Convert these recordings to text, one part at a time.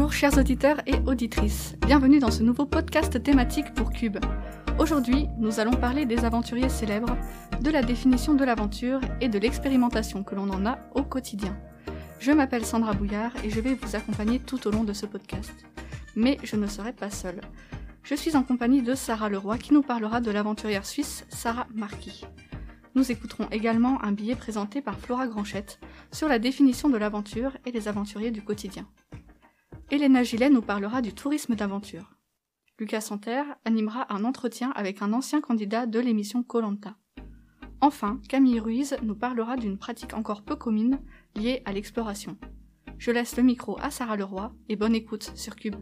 Bonjour chers auditeurs et auditrices, bienvenue dans ce nouveau podcast thématique pour Cube. Aujourd'hui, nous allons parler des aventuriers célèbres, de la définition de l'aventure et de l'expérimentation que l'on en a au quotidien. Je m'appelle Sandra Bouillard et je vais vous accompagner tout au long de ce podcast. Mais je ne serai pas seule. Je suis en compagnie de Sarah Leroy qui nous parlera de l'aventurière suisse Sarah Marquis. Nous écouterons également un billet présenté par Flora Granchette sur la définition de l'aventure et les aventuriers du quotidien. Elena Gillet nous parlera du tourisme d'aventure. Lucas Santerre animera un entretien avec un ancien candidat de l'émission Colanta. Enfin, Camille Ruiz nous parlera d'une pratique encore peu commune liée à l'exploration. Je laisse le micro à Sarah Leroy et bonne écoute sur Cube.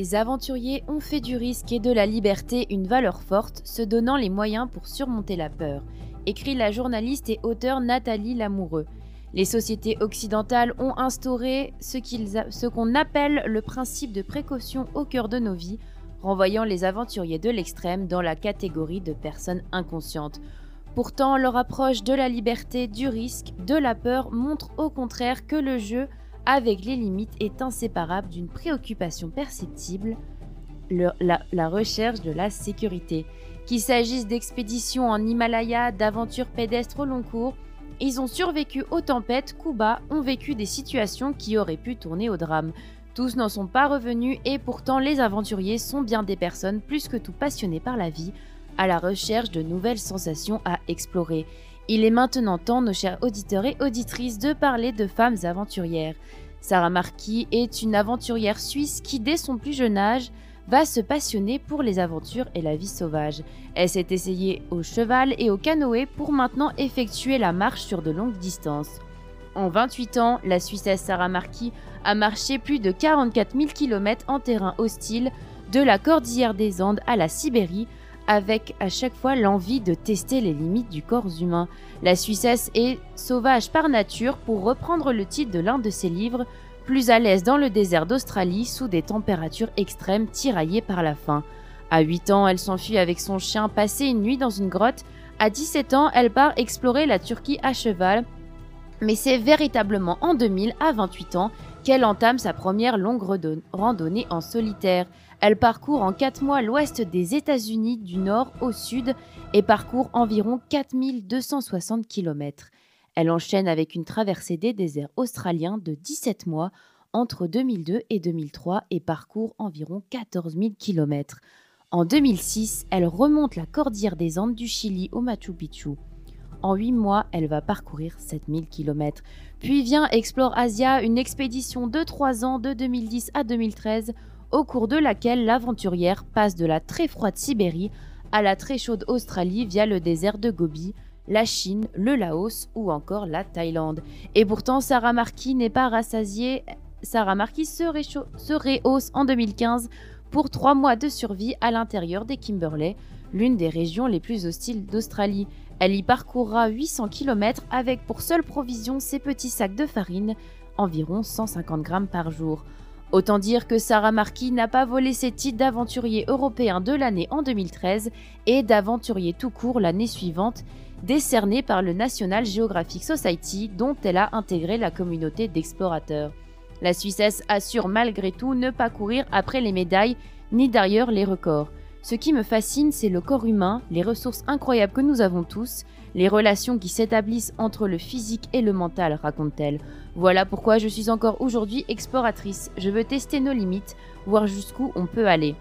Les aventuriers ont fait du risque et de la liberté une valeur forte, se donnant les moyens pour surmonter la peur, écrit la journaliste et auteure Nathalie Lamoureux. Les sociétés occidentales ont instauré ce qu'on appelle le principe de précaution au cœur de nos vies, renvoyant les aventuriers de l'extrême dans la catégorie de personnes inconscientes. Pourtant, leur approche de la liberté, du risque, de la peur montre au contraire que le jeu avec les limites est inséparable d'une préoccupation perceptible, la, recherche de la sécurité. Qu'il s'agisse d'expéditions en Himalaya, d'aventures pédestres au long cours, ils ont survécu aux tempêtes, coups bas, ont vécu des situations qui auraient pu tourner au drame. Tous n'en sont pas revenus et pourtant les aventuriers sont bien des personnes plus que tout passionnées par la vie, à la recherche de nouvelles sensations à explorer. Il est maintenant temps, nos chers auditeurs et auditrices, de parler de femmes aventurières. Sarah Marquis est une aventurière suisse qui, dès son plus jeune âge, va se passionner pour les aventures et la vie sauvage. Elle s'est essayée au cheval et au canoë pour maintenant effectuer la marche sur de longues distances. En 28 ans, la Suissesse Sarah Marquis a marché plus de 44 000 km en terrain hostile, de la cordillère des Andes à la Sibérie, avec à chaque fois l'envie de tester les limites du corps humain. La Suissesse est sauvage par nature pour reprendre le titre de l'un de ses livres, plus à l'aise dans le désert d'Australie sous des températures extrêmes tiraillées par la faim. À 8 ans, elle s'enfuit avec son chien passer une nuit dans une grotte. À 17 ans, elle part explorer la Turquie à cheval. Mais c'est véritablement en 2000, à 28 ans, qu'elle entame sa première longue randonnée en solitaire. Elle parcourt en 4 mois l'ouest des États-Unis du nord au sud et parcourt environ 4260 km. Elle enchaîne avec une traversée des déserts australiens de 17 mois entre 2002 et 2003 et parcourt environ 14 000 km. En 2006, elle remonte la cordillère des Andes du Chili au Machu Picchu. En 8 mois, elle va parcourir 7000 km. Puis vient Explore Asia, une expédition de 3 ans de 2010 à 2013 au cours de laquelle l'aventurière passe de la très froide Sibérie à la très chaude Australie via le désert de Gobi, la Chine, le Laos ou encore la Thaïlande. Et pourtant, Sarah Marquis n'est pas rassasiée. Sarah Marquis se, se réhausse en 2015 pour trois mois de survie à l'intérieur des Kimberley, l'une des régions les plus hostiles d'Australie. Elle y parcourra 800 km avec pour seule provision ses petits sacs de farine, environ 150 grammes par jour. Autant dire que Sarah Marquis n'a pas volé ses titres d'aventurier européen de l'année en 2013 et d'aventurier tout court l'année suivante, décerné par le National Geographic Society dont elle a intégré la communauté d'explorateurs. La Suissesse assure malgré tout ne pas courir après les médailles ni d'ailleurs les records. Ce qui me fascine, c'est le corps humain, les ressources incroyables que nous avons tous, les relations qui s'établissent entre le physique et le mental, raconte-t-elle. Voilà pourquoi je suis encore aujourd'hui exploratrice. Je veux tester nos limites, voir jusqu'où on peut aller.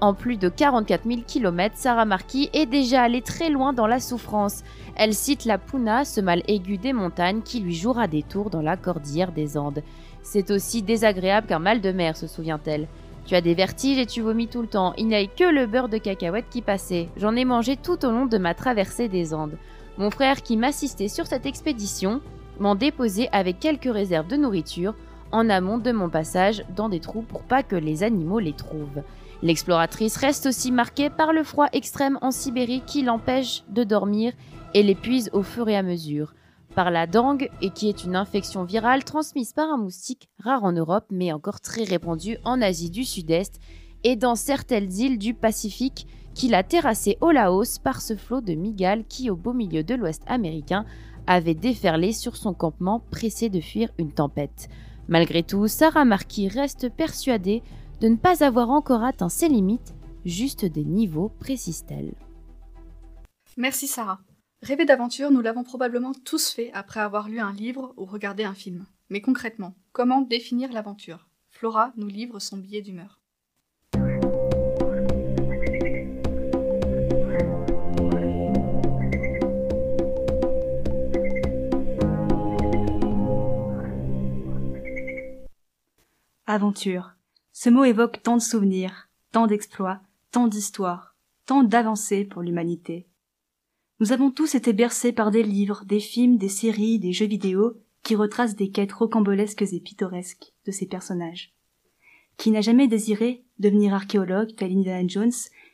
En plus de 44 000 km, Sarah Marquis est déjà allée très loin dans la souffrance. Elle cite la Puna, ce mal aigu des montagnes qui lui jouera des tours dans la cordillère des Andes. C'est aussi désagréable qu'un mal de mer, se souvient-elle. Tu as des vertiges et tu vomis tout le temps. Il n'y a que le beurre de cacahuète qui passait. J'en ai mangé tout au long de ma traversée des Andes. Mon frère qui m'assistait sur cette expédition m'en déposé avec quelques réserves de nourriture en amont de mon passage dans des trous pour pas que les animaux les trouvent. L'exploratrice reste aussi marquée par le froid extrême en Sibérie qui l'empêche de dormir et l'épuise au fur et à mesure. Par la dengue, et qui est une infection virale transmise par un moustique, rare en Europe mais encore très répandue en Asie du Sud-Est et dans certaines îles du Pacifique, qu'il a terrassé au Laos par ce flot de migales qui, au beau milieu de l'Ouest américain, avait déferlé sur son campement pressé de fuir une tempête. Malgré tout, Sarah Marquis reste persuadée de ne pas avoir encore atteint ses limites, juste des niveaux, précise-t-elle. Merci Sarah. Rêver d'aventure, nous l'avons probablement tous fait après avoir lu un livre ou regardé un film. Mais concrètement, comment définir l'aventure? Flora nous livre son billet d'humeur. Aventure. Ce mot évoque tant de souvenirs, tant d'exploits, tant d'histoires, tant d'avancées pour l'humanité. Nous avons tous été bercés par des livres, des films, des séries, des jeux vidéo qui retracent des quêtes rocambolesques et pittoresques de ces personnages. Qui n'a jamais désiré devenir archéologue, tel Indiana Jones,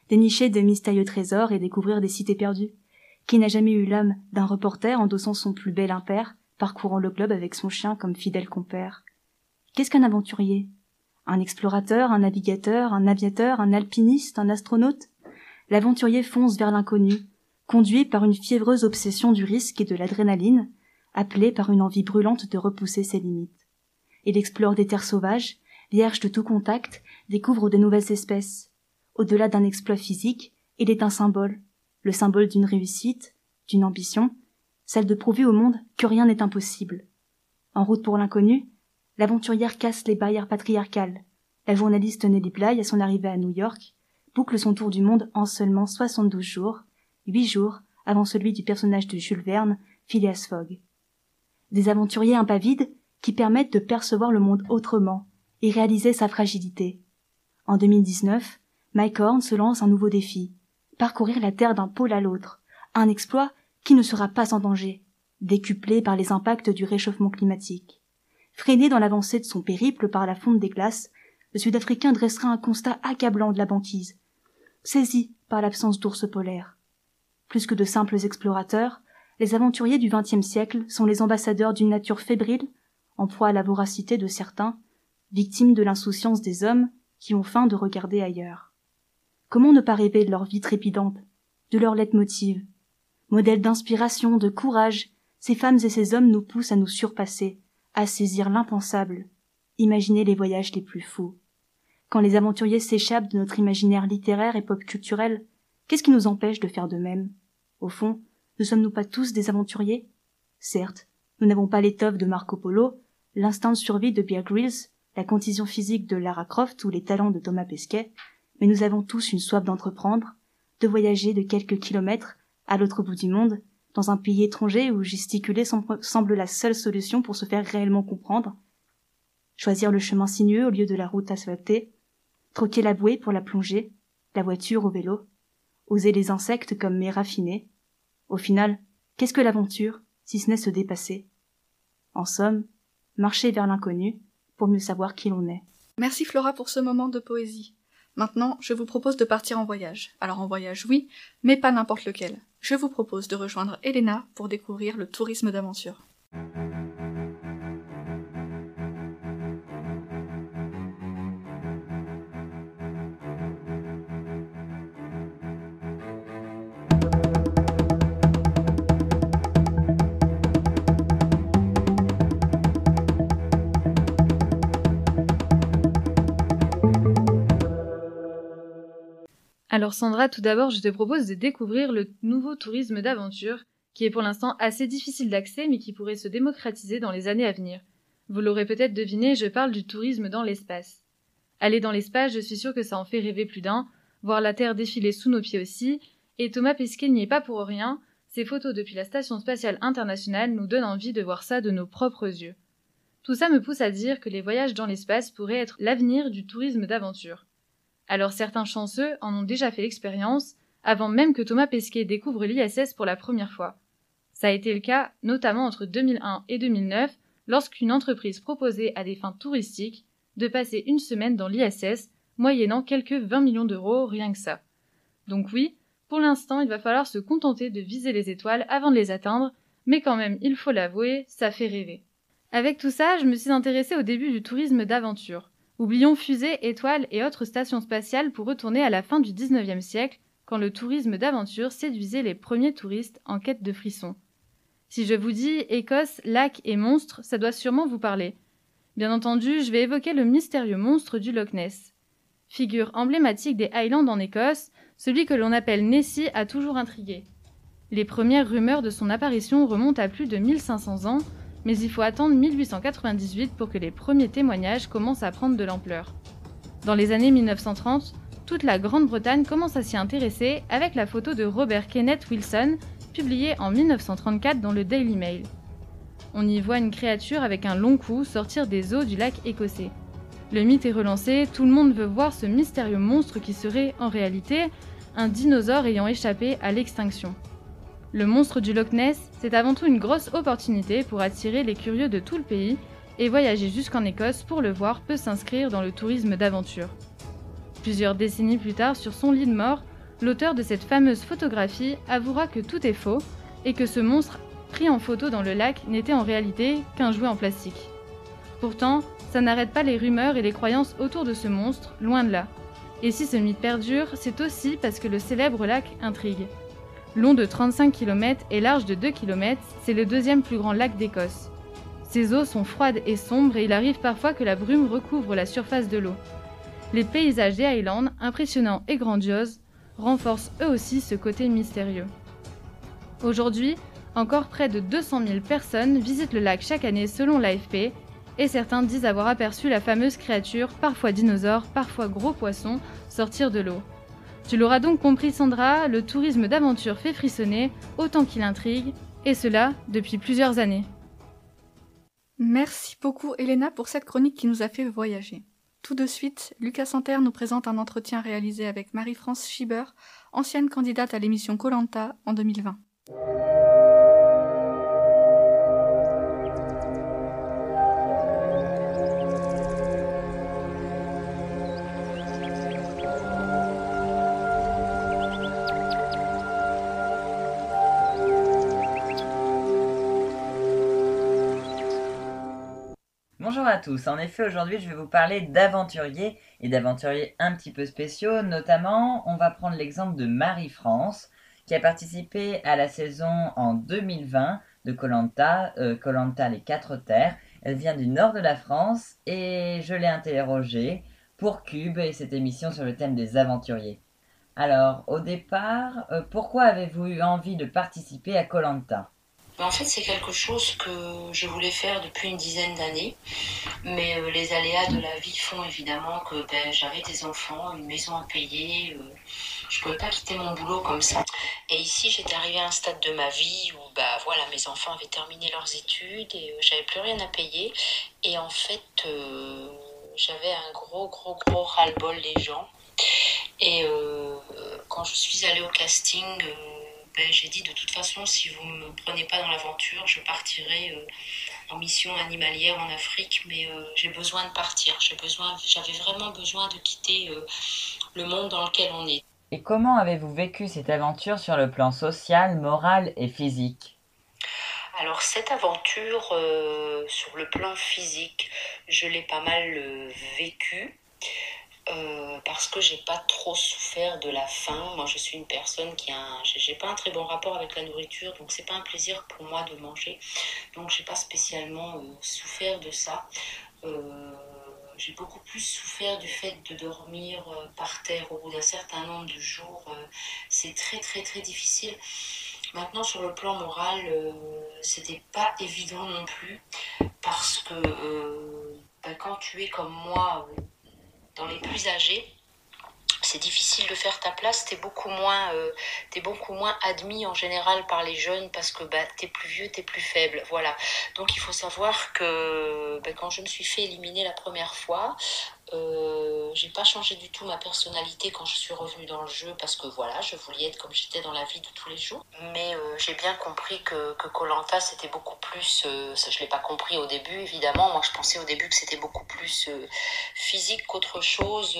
dénicher de mystérieux trésors et découvrir des cités perdues. Qui n'a jamais eu l'âme d'un reporter endossant son plus bel impair, parcourant le globe avec son chien comme fidèle compère. Qu'est-ce qu'un aventurier? Un explorateur, un navigateur, un aviateur, un alpiniste, un astronaute? L'aventurier fonce vers l'inconnu, conduit par une fiévreuse obsession du risque et de l'adrénaline, appelé par une envie brûlante de repousser ses limites. Il explore des terres sauvages, vierges de tout contact, découvre de nouvelles espèces. Au-delà d'un exploit physique, il est un symbole, le symbole d'une réussite, d'une ambition, celle de prouver au monde que rien n'est impossible. En route pour l'inconnu, l'aventurière casse les barrières patriarcales. La journaliste Nelly Bly, à son arrivée à New York, boucle son tour du monde en seulement 72 jours, huit jours avant celui du personnage de Jules Verne, Phileas Fogg. Des aventuriers impavides qui permettent de percevoir le monde autrement et réaliser sa fragilité. En 2019, Mike Horn se lance un nouveau défi. Parcourir la Terre d'un pôle à l'autre. Un exploit qui ne sera pas sans danger, décuplé par les impacts du réchauffement climatique. Freiné dans l'avancée de son périple par la fonte des glaces, le Sud-Africain dressera un constat accablant de la banquise, saisi par l'absence d'ours polaires. Plus que de simples explorateurs, les aventuriers du XXe siècle sont les ambassadeurs d'une nature fébrile, en proie à la voracité de certains, victimes de l'insouciance des hommes qui ont faim de regarder ailleurs. Comment ne pas rêver de leur vie trépidante, de leur leitmotiv? Modèle d'inspiration, de courage, ces femmes et ces hommes nous poussent à nous surpasser, à saisir l'impensable, imaginer les voyages les plus fous. Quand les aventuriers s'échappent de notre imaginaire littéraire et pop culturel, qu'est-ce qui nous empêche de faire de même? Au fond, ne sommes-nous pas tous des aventuriers? Certes, nous n'avons pas l'étoffe de Marco Polo, l'instinct de survie de Bear Grylls, la condition physique de Lara Croft ou les talents de Thomas Pesquet, mais nous avons tous une soif d'entreprendre, de voyager de quelques kilomètres à l'autre bout du monde, dans un pays étranger où gesticuler semble la seule solution pour se faire réellement comprendre, choisir le chemin sinueux au lieu de la route asphaltée, troquer la bouée pour la plongée, la voiture au vélo, oser les insectes comme mes raffinés. Au final, qu'est-ce que l'aventure, si ce n'est se dépasser? En somme, marcher vers l'inconnu pour mieux savoir qui l'on est. Merci Flora pour ce moment de poésie. Maintenant, je vous propose de partir en voyage. Alors en voyage, oui, mais pas n'importe lequel. Je vous propose de rejoindre Elena pour découvrir le tourisme d'aventure. Alors Sandra, tout d'abord, je te propose de découvrir le nouveau tourisme d'aventure, qui est pour l'instant assez difficile d'accès, mais qui pourrait se démocratiser dans les années à venir. Vous l'aurez peut-être deviné, je parle du tourisme dans l'espace. Aller dans l'espace, je suis sûre que ça en fait rêver plus d'un, voir la Terre défiler sous nos pieds aussi, et Thomas Pesquet n'y est pas pour rien, ses photos depuis la Station spatiale internationale nous donnent envie de voir ça de nos propres yeux. Tout ça me pousse à dire que les voyages dans l'espace pourraient être l'avenir du tourisme d'aventure. Alors certains chanceux en ont déjà fait l'expérience avant même que Thomas Pesquet découvre l'ISS pour la première fois. Ça a été le cas notamment entre 2001 et 2009 lorsqu'une entreprise proposait à des fins touristiques de passer une semaine dans l'ISS moyennant quelques 20 millions d'euros, rien que ça. Donc oui, pour l'instant, il va falloir se contenter de viser les étoiles avant de les atteindre, mais quand même, il faut l'avouer, ça fait rêver. Avec tout ça, je me suis intéressée au début du tourisme d'aventure. Oublions fusées, étoiles et autres stations spatiales pour retourner à la fin du 19e siècle, quand le tourisme d'aventure séduisait les premiers touristes en quête de frissons. Si je vous dis Écosse, lac et monstres, ça doit sûrement vous parler. Bien entendu, je vais évoquer le mystérieux monstre du Loch Ness. Figure emblématique des Highlands en Écosse, celui que l'on appelle Nessie a toujours intrigué. Les premières rumeurs de son apparition remontent à plus de 1500 ans, mais il faut attendre 1898 pour que les premiers témoignages commencent à prendre de l'ampleur. Dans les années 1930, toute la Grande-Bretagne commence à s'y intéresser avec la photo de Robert Kenneth Wilson, publiée en 1934 dans le Daily Mail. On y voit une créature avec un long cou sortir des eaux du lac écossais. Le mythe est relancé, tout le monde veut voir ce mystérieux monstre qui serait, en réalité, un dinosaure ayant échappé à l'extinction. Le monstre du Loch Ness, c'est avant tout une grosse opportunité pour attirer les curieux de tout le pays, et voyager jusqu'en Écosse pour le voir peut s'inscrire dans le tourisme d'aventure. Plusieurs décennies plus tard, sur son lit de mort, l'auteur de cette fameuse photographie avouera que tout est faux et que ce monstre pris en photo dans le lac n'était en réalité qu'un jouet en plastique. Pourtant, ça n'arrête pas les rumeurs et les croyances autour de ce monstre, loin de là. Et si ce mythe perdure, c'est aussi parce que le célèbre lac intrigue. Long de 35 km et large de 2 km, c'est le deuxième plus grand lac d'Écosse. Ses eaux sont froides et sombres et il arrive parfois que la brume recouvre la surface de l'eau. Les paysages des Highlands, impressionnants et grandioses, renforcent eux aussi ce côté mystérieux. Aujourd'hui, encore près de 200 000 personnes visitent le lac chaque année selon l'AFP et certains disent avoir aperçu la fameuse créature, parfois dinosaure, parfois gros poisson, sortir de l'eau. Tu l'auras donc compris Sandra, le tourisme d'aventure fait frissonner autant qu'il intrigue, et cela depuis plusieurs années. Merci beaucoup Elena pour cette chronique qui nous a fait voyager. Tout de suite, Lucas Santerre nous présente un entretien réalisé avec Marie-France Schieber, ancienne candidate à l'émission Colanta en 2020. Bonjour à tous. En effet, aujourd'hui, je vais vous parler d'aventuriers et d'aventuriers un petit peu spéciaux. Notamment, on va prendre l'exemple de Marie-France, qui a participé à la saison en 2020 de Colanta, Colanta les quatre terres. Elle vient du nord de la France et je l'ai interrogée pour Cube et cette émission sur le thème des aventuriers. Alors, au départ, euh, pourquoi avez-vous eu envie de participer à Colanta? En fait, c'est quelque chose que je voulais faire depuis une dizaine d'années, mais euh, les aléas de la vie font évidemment que ben, j'avais des enfants, une maison à payer, euh, je ne pouvais pas quitter mon boulot comme ça. Et ici, j'étais arrivée à un stade de ma vie où bah, voilà, mes enfants avaient terminé leurs études et euh, j'avais plus rien à payer. Et en fait, j'avais un gros, gros, gros ras-le-bol des gens. Et quand je suis allée au casting, ben, j'ai dit de toute façon, si vous ne me prenez pas dans l'aventure, je partirai euh, en mission animalière en Afrique, mais euh, j'ai besoin de partir. J'ai besoin, j'avais vraiment besoin de quitter euh, le monde dans lequel on est. Et comment avez-vous vécu cette aventure sur le plan social, moral et physique? Alors cette aventure sur le plan physique, je l'ai pas mal vécue. Euh, parce que j'ai pas trop souffert de la faim. Moi, je suis une personne qui a, j'ai pas un très bon rapport avec la nourriture, donc c'est pas un plaisir pour moi de manger. Donc j'ai pas spécialement euh, souffert de ça. Euh, j'ai beaucoup plus souffert du fait de dormir par terre au bout d'un certain nombre de jours. c'est très très très difficile. Maintenant, sur le plan moral, c'était pas évident non plus parce que ben, quand tu es comme moi dans les plus âgés, c'est difficile de faire ta place, t'es beaucoup moins euh, es beaucoup moins admis en général par les jeunes parce que bah t'es plus vieux, t'es plus faible, voilà. Donc il faut savoir que bah, quand je me suis fait éliminer la première fois, Euh, j'ai pas changé du tout ma personnalité quand je suis revenue dans le jeu parce que voilà, je voulais être comme j'étais dans la vie de tous les jours. Mais euh, j'ai bien compris que Colanta c'était beaucoup plus. Euh, ça, je l'ai pas compris au début évidemment. Moi je pensais au début que c'était beaucoup plus physique qu'autre chose.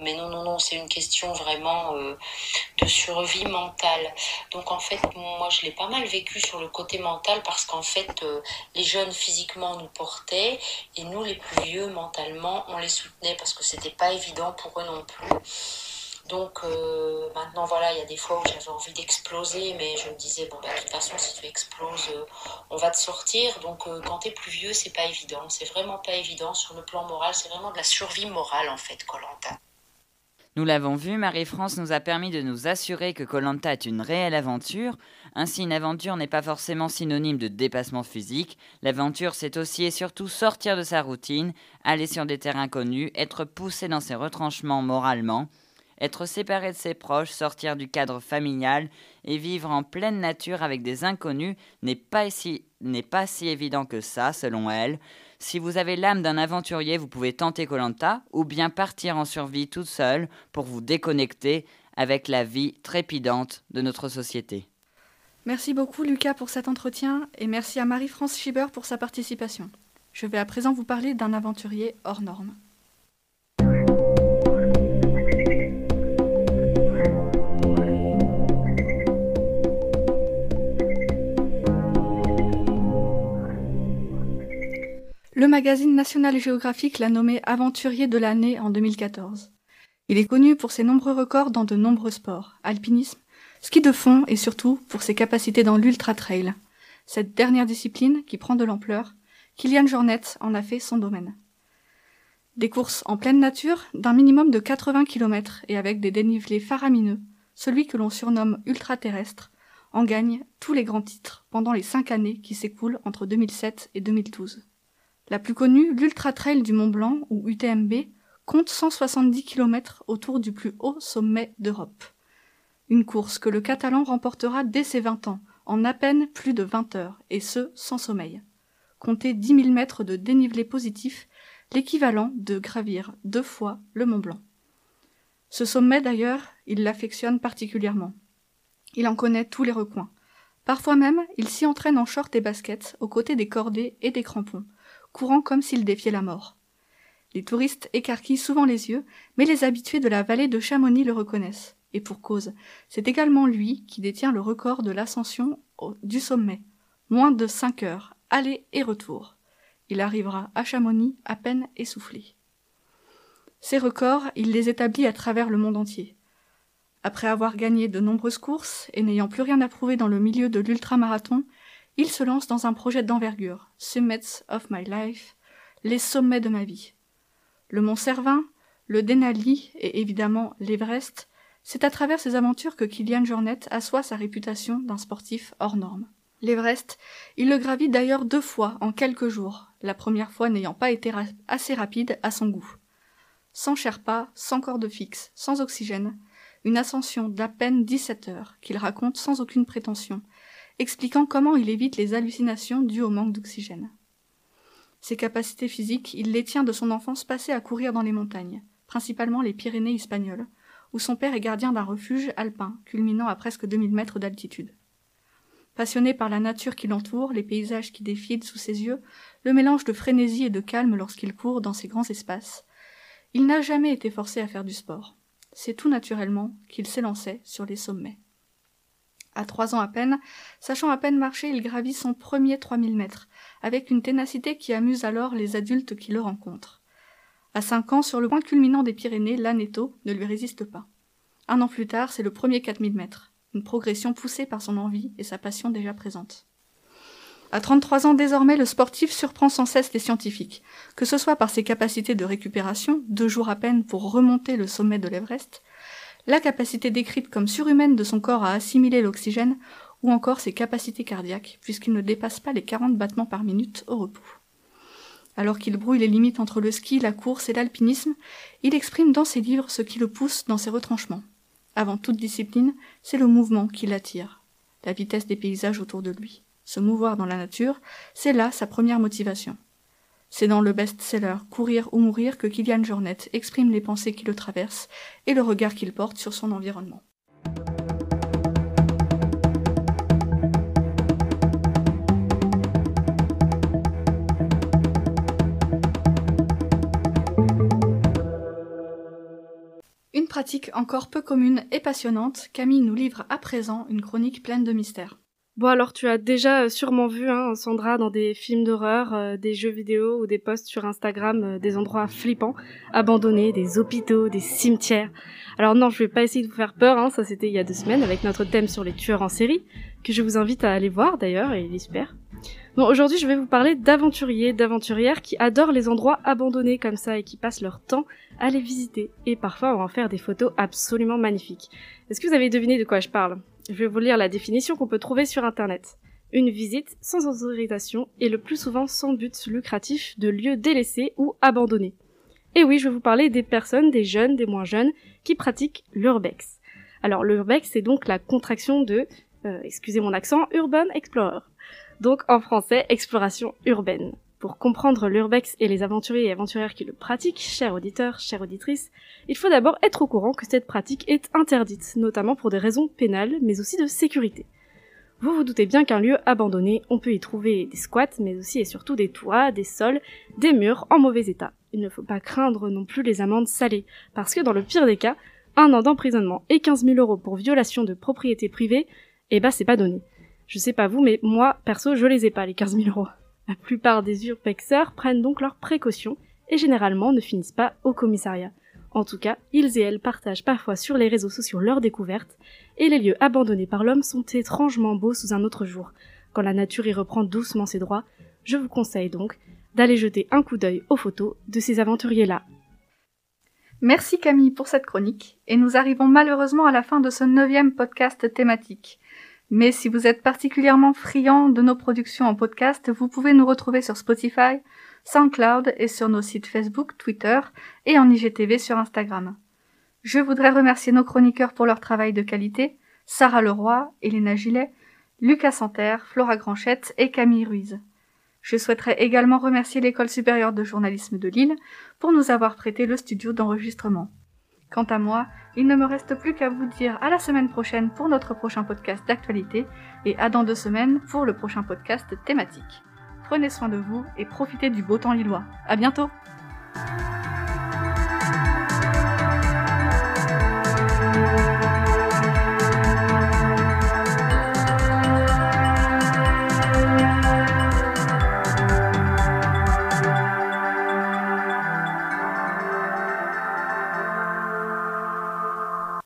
mais non non non, c'est une question vraiment de survie mentale. Donc en fait moi je l'ai pas mal vécu sur le côté mental parce qu'en fait les jeunes physiquement nous portaient et nous les plus vieux mentalement on les soutenait parce que c'était pas évident pour eux non plus. Donc euh, maintenant voilà, il y a des fois où j'avais envie d'exploser, mais je me disais bon bah, de toute façon si tu exploses, euh, on va te sortir. Donc euh, quand t'es plus vieux, c'est pas évident, c'est vraiment pas évident sur le plan moral, c'est vraiment de la survie morale en fait, Colanta. Nous l'avons vu, Marie-France nous a permis de nous assurer que Colanta est une réelle aventure. Ainsi, une aventure n'est pas forcément synonyme de dépassement physique. L'aventure, c'est aussi et surtout sortir de sa routine, aller sur des terrains connus, être poussé dans ses retranchements moralement, être séparé de ses proches, sortir du cadre familial et vivre en pleine nature avec des inconnus n'est pas, si, évident que ça, selon elle. Si vous avez l'âme d'un aventurier, vous pouvez tenter Colanta ou bien partir en survie toute seule pour vous déconnecter avec la vie trépidante de notre société. Merci beaucoup Lucas pour cet entretien et merci à Marie-France Schieber pour sa participation. Je vais à présent vous parler d'un aventurier hors norme. Le magazine National Geographic l'a nommé aventurier de l'année en 2014. Il est connu pour ses nombreux records dans de nombreux sports, alpinisme, ski de fond et surtout pour ses capacités dans l'ultra trail. Cette dernière discipline, qui prend de l'ampleur, Kylian Jornet en a fait son domaine. Des courses en pleine nature d'un minimum de 80 km et avec des dénivelés faramineux, celui que l'on surnomme ultra-terrestre, en gagne tous les grands titres pendant les cinq années qui s'écoulent entre 2007 et 2012. La plus connue, l'Ultra Trail du Mont Blanc, ou UTMB, compte 170 km autour du plus haut sommet d'Europe. Une course que le Catalan remportera dès ses 20 ans, en à peine plus de 20 heures, et ce, sans sommeil. Comptez 10 000 mètres de dénivelé positif, l'équivalent de gravir deux fois le Mont Blanc. Ce sommet, d'ailleurs, il l'affectionne particulièrement. Il en connaît tous les recoins. Parfois même, il s'y entraîne en short et baskets, aux côtés des cordées et des crampons, courant comme s'il défiait la mort. Les touristes écarquillent souvent les yeux, mais les habitués de la vallée de Chamonix le reconnaissent. Et pour cause, c'est également lui qui détient le record de l'ascension du sommet. Moins de cinq heures, aller et retour. Il arrivera à Chamonix à peine essoufflé. Ces records, il les établit à travers le monde entier. Après avoir gagné de nombreuses courses et n'ayant plus rien à prouver dans le milieu de l'ultramarathon, il se lance dans un projet d'envergure, Summits of My Life, les sommets de ma vie. Le Mont Cervin, le Denali et évidemment l'Everest, c'est à travers ces aventures que Kylian Jornet assoit sa réputation d'un sportif hors norme. L'Everest, il le gravit d'ailleurs deux fois en quelques jours, la première fois n'ayant pas été assez rapide à son goût. Sans Sherpa, sans corde fixe, sans oxygène, une ascension d'à peine 17 heures qu'il raconte sans aucune prétention, expliquant comment il évite les hallucinations dues au manque d'oxygène. Ses capacités physiques, il les tient de son enfance passée à courir dans les montagnes, principalement les Pyrénées espagnoles, où son père est gardien d'un refuge alpin culminant à presque 2000 mètres d'altitude. Passionné par la nature qui l'entoure, les paysages qui défilent sous ses yeux, le mélange de frénésie et de calme lorsqu'il court dans ces grands espaces, il n'a jamais été forcé à faire du sport. C'est tout naturellement qu'il s'élançait sur les sommets. À trois ans à peine, sachant à peine marcher, il gravit son premier 3000 mètres, avec une ténacité qui amuse alors les adultes qui le rencontrent. À cinq ans, sur le point culminant des Pyrénées, l'Aneto ne lui résiste pas. Un an plus tard, c'est le premier 4000 mètres, une progression poussée par son envie et sa passion déjà présente. À 33 ans désormais, le sportif surprend sans cesse les scientifiques, que ce soit par ses capacités de récupération, deux jours à peine pour remonter le sommet de l'Everest, la capacité décrite comme surhumaine de son corps à assimiler l'oxygène, ou encore ses capacités cardiaques, puisqu'il ne dépasse pas les 40 battements par minute au repos. Alors qu'il brouille les limites entre le ski, la course et l'alpinisme, il exprime dans ses livres ce qui le pousse dans ses retranchements. Avant toute discipline, c'est le mouvement qui l'attire, la vitesse des paysages autour de lui. Se mouvoir dans la nature, c'est là sa première motivation. C'est dans le best-seller Courir ou mourir que Kylian Jornet exprime les pensées qui le traversent et le regard qu'il porte sur son environnement. Une pratique encore peu commune et passionnante, Camille nous livre à présent une chronique pleine de mystères. Bon alors tu as déjà euh, sûrement vu hein, Sandra dans des films d'horreur, euh, des jeux vidéo ou des posts sur Instagram euh, des endroits flippants, abandonnés, des hôpitaux, des cimetières. Alors non, je vais pas essayer de vous faire peur, hein, ça c'était il y a deux semaines avec notre thème sur les tueurs en série, que je vous invite à aller voir d'ailleurs et l'espère. Bon aujourd'hui je vais vous parler d'aventuriers, d'aventurières qui adorent les endroits abandonnés comme ça et qui passent leur temps à les visiter et parfois à en faire des photos absolument magnifiques. Est-ce que vous avez deviné de quoi je parle? Je vais vous lire la définition qu'on peut trouver sur Internet. Une visite sans autorisation et le plus souvent sans but lucratif de lieux délaissés ou abandonnés. Et oui, je vais vous parler des personnes, des jeunes, des moins jeunes, qui pratiquent l'urbex. Alors l'urbex, c'est donc la contraction de, euh, excusez mon accent, Urban Explorer. Donc en français, exploration urbaine. Pour comprendre l'urbex et les aventuriers et aventurières qui le pratiquent, chers auditeurs, chères auditrices, il faut d'abord être au courant que cette pratique est interdite, notamment pour des raisons pénales, mais aussi de sécurité. Vous vous doutez bien qu'un lieu abandonné, on peut y trouver des squats, mais aussi et surtout des toits, des sols, des murs en mauvais état. Il ne faut pas craindre non plus les amendes salées, parce que dans le pire des cas, un an d'emprisonnement et 15 000 euros pour violation de propriété privée, eh bah c'est pas donné. Je sais pas vous, mais moi, perso, je les ai pas, les 15 000 euros. La plupart des urbexeurs prennent donc leurs précautions et généralement ne finissent pas au commissariat. En tout cas, ils et elles partagent parfois sur les réseaux sociaux leurs découvertes, et les lieux abandonnés par l'homme sont étrangement beaux sous un autre jour. Quand la nature y reprend doucement ses droits, je vous conseille donc d'aller jeter un coup d'œil aux photos de ces aventuriers-là. Merci Camille pour cette chronique, et nous arrivons malheureusement à la fin de ce neuvième podcast thématique. Mais si vous êtes particulièrement friand de nos productions en podcast, vous pouvez nous retrouver sur Spotify, SoundCloud et sur nos sites Facebook, Twitter et en IGTV sur Instagram. Je voudrais remercier nos chroniqueurs pour leur travail de qualité, Sarah Leroy, Elena Gillet, Lucas Santerre, Flora Granchette et Camille Ruiz. Je souhaiterais également remercier l'École supérieure de journalisme de Lille pour nous avoir prêté le studio d'enregistrement. Quant à moi, il ne me reste plus qu'à vous dire à la semaine prochaine pour notre prochain podcast d'actualité et à dans deux semaines pour le prochain podcast thématique. Prenez soin de vous et profitez du beau temps lillois. À bientôt!